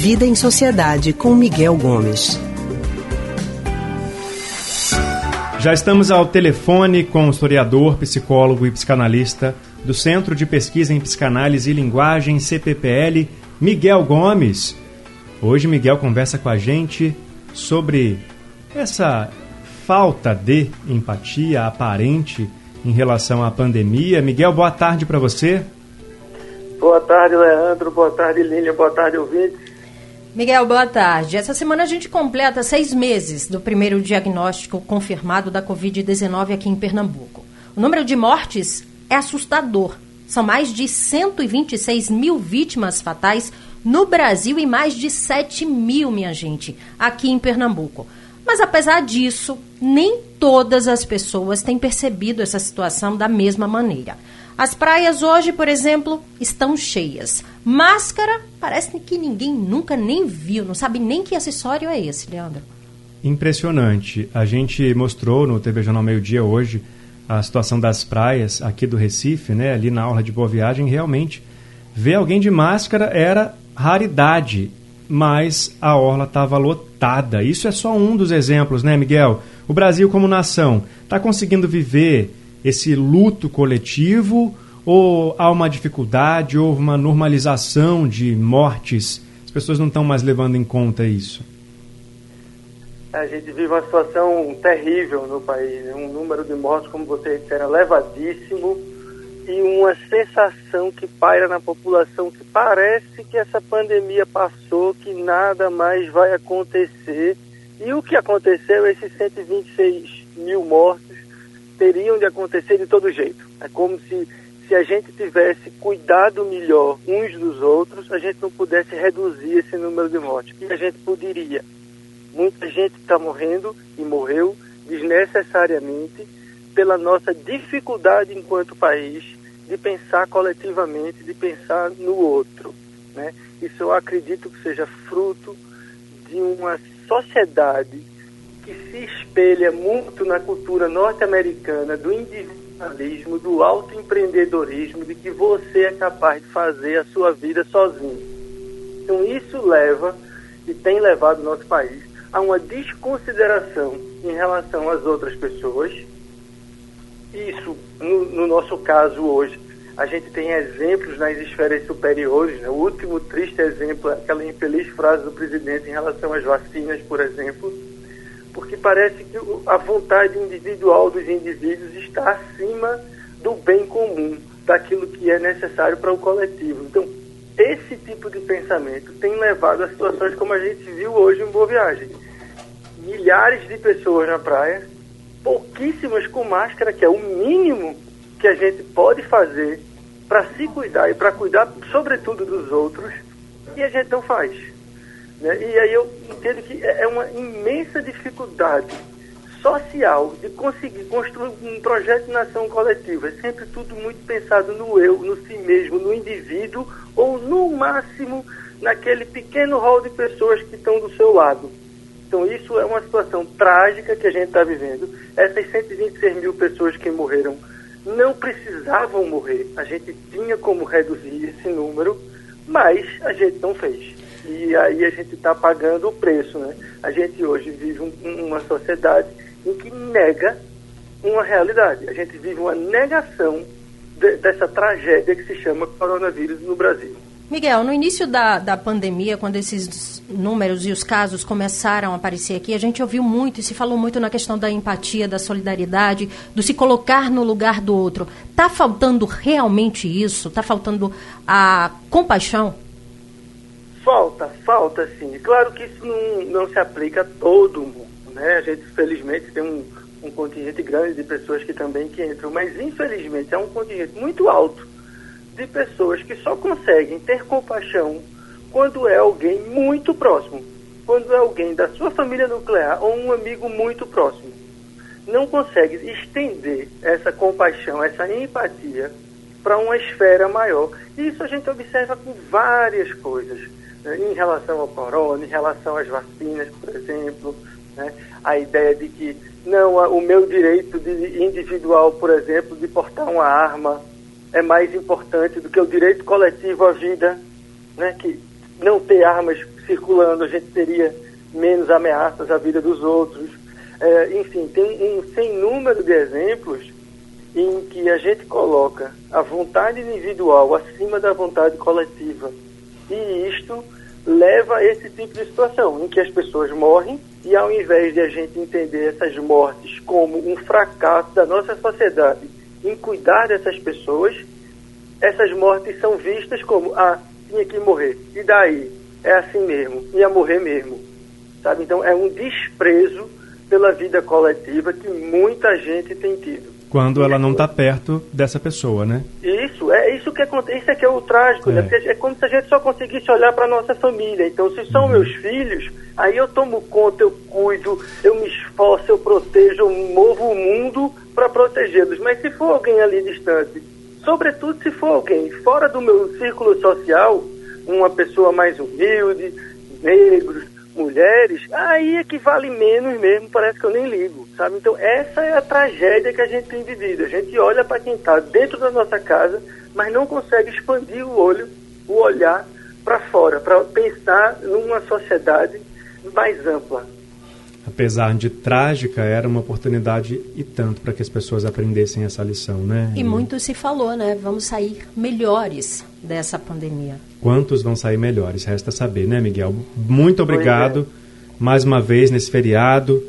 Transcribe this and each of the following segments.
Vida em Sociedade com Miguel Gomes. Já estamos ao telefone com o historiador, psicólogo e psicanalista do Centro de Pesquisa em Psicanálise e Linguagem, CPPL, Miguel Gomes. Hoje, Miguel conversa com a gente sobre essa falta de empatia aparente em relação à pandemia. Miguel, boa tarde para você. Boa tarde, Leandro. Boa tarde, Lília. Boa tarde, ouvintes. Miguel, boa tarde. Essa semana a gente completa seis meses do primeiro diagnóstico confirmado da Covid-19 aqui em Pernambuco. O número de mortes é assustador. São mais de 126 mil vítimas fatais no Brasil e mais de 7 mil, minha gente, aqui em Pernambuco. Mas apesar disso, nem todas as pessoas têm percebido essa situação da mesma maneira. As praias hoje, por exemplo, estão cheias. Máscara, parece que ninguém nunca nem viu, não sabe nem que acessório é esse, Leandro. Impressionante. A gente mostrou no TV Jornal Meio Dia hoje a situação das praias aqui do Recife, né, ali na aula de Boa Viagem, realmente ver alguém de máscara era raridade, mas a orla estava lotada. Isso é só um dos exemplos, né, Miguel? O Brasil como nação está conseguindo viver esse luto coletivo ou há uma dificuldade, houve uma normalização de mortes? As pessoas não estão mais levando em conta isso. A gente vive uma situação terrível no país, né? um número de mortes, como você disse, elevadíssimo e uma sensação que paira na população que parece que essa pandemia passou, que nada mais vai acontecer. E o que aconteceu, esses 126 mil mortos, teriam de acontecer de todo jeito. É como se, se a gente tivesse cuidado melhor uns dos outros, a gente não pudesse reduzir esse número de mortes. E a gente poderia. Muita gente está morrendo e morreu desnecessariamente pela nossa dificuldade enquanto país de pensar coletivamente, de pensar no outro. Né? Isso eu acredito que seja fruto de uma sociedade que se espelha muito na cultura norte-americana do individualismo, do autoempreendedorismo, de que você é capaz de fazer a sua vida sozinho. Então isso leva e tem levado o nosso país a uma desconsideração em relação às outras pessoas. Isso, no, no nosso caso hoje, a gente tem exemplos nas esferas superiores. Né? O último triste exemplo é aquela infeliz frase do presidente em relação às vacinas, por exemplo porque parece que a vontade individual dos indivíduos está acima do bem comum, daquilo que é necessário para o coletivo. Então, esse tipo de pensamento tem levado a situações como a gente viu hoje em Boa Viagem. Milhares de pessoas na praia, pouquíssimas com máscara, que é o mínimo que a gente pode fazer para se cuidar e para cuidar, sobretudo, dos outros, e a gente não faz. Né? E aí eu entendo que é, é uma imensa dificuldade social de conseguir construir um projeto de nação coletiva. É sempre tudo muito pensado no eu, no si mesmo, no indivíduo, ou no máximo naquele pequeno rol de pessoas que estão do seu lado. Então isso é uma situação trágica que a gente está vivendo. Essas 126 mil pessoas que morreram não precisavam morrer. A gente tinha como reduzir esse número, mas a gente não fez e aí a gente está pagando o preço, né? A gente hoje vive um, uma sociedade em que nega uma realidade. A gente vive uma negação de, dessa tragédia que se chama coronavírus no Brasil. Miguel, no início da, da pandemia, quando esses números e os casos começaram a aparecer aqui, a gente ouviu muito e se falou muito na questão da empatia, da solidariedade, do se colocar no lugar do outro. Está faltando realmente isso? Está faltando a compaixão? Falta, falta sim. Claro que isso não, não se aplica a todo mundo, né? A gente, felizmente, tem um, um contingente grande de pessoas que também que entram, mas infelizmente é um contingente muito alto de pessoas que só conseguem ter compaixão quando é alguém muito próximo, quando é alguém da sua família nuclear ou um amigo muito próximo. Não consegue estender essa compaixão, essa empatia para uma esfera maior. E isso a gente observa com várias coisas em relação ao corona, em relação às vacinas, por exemplo, né, a ideia de que não, o meu direito individual, por exemplo, de portar uma arma é mais importante do que o direito coletivo à vida, né, que não ter armas circulando, a gente teria menos ameaças à vida dos outros. É, enfim, tem um sem número de exemplos em que a gente coloca a vontade individual acima da vontade coletiva. E isto leva a esse tipo de situação, em que as pessoas morrem e ao invés de a gente entender essas mortes como um fracasso da nossa sociedade em cuidar dessas pessoas, essas mortes são vistas como, ah, tinha que morrer. E daí? É assim mesmo, ia morrer mesmo. Sabe? Então é um desprezo pela vida coletiva que muita gente tem tido. Quando ela não está perto dessa pessoa, né? Isso, é isso que acontece, isso é que é o trágico, né? é. né? Porque é como se a gente só conseguisse olhar para nossa família. Então, se são uhum. meus filhos, aí eu tomo conta, eu cuido, eu me esforço, eu protejo, eu movo o mundo para protegê-los. Mas se for alguém ali distante, sobretudo se for alguém fora do meu círculo social, uma pessoa mais humilde, negros, mulheres, aí é que vale menos mesmo, parece que eu nem ligo, sabe? Então essa é a tragédia que a gente tem vivido. A gente olha para quem está dentro da nossa casa, mas não consegue expandir o olho, o olhar para fora, para pensar numa sociedade mais ampla. Apesar de trágica, era uma oportunidade e tanto para que as pessoas aprendessem essa lição, né? E muito se falou, né? Vamos sair melhores dessa pandemia. Quantos vão sair melhores? Resta saber, né, Miguel? Muito obrigado é. mais uma vez nesse feriado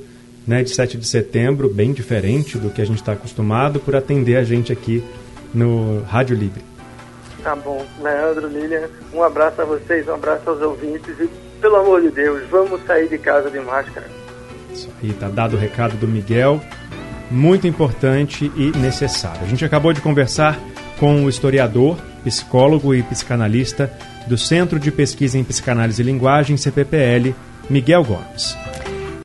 né, de 7 de setembro, bem diferente do que a gente está acostumado, por atender a gente aqui no Rádio Livre. Tá bom. Leandro, Lilian, um abraço a vocês, um abraço aos ouvintes e, pelo amor de Deus, vamos sair de casa de máscara. Isso aí, tá dado o recado do Miguel, muito importante e necessário. A gente acabou de conversar com o historiador, psicólogo e psicanalista do Centro de Pesquisa em Psicanálise e Linguagem, CPPL, Miguel Gomes.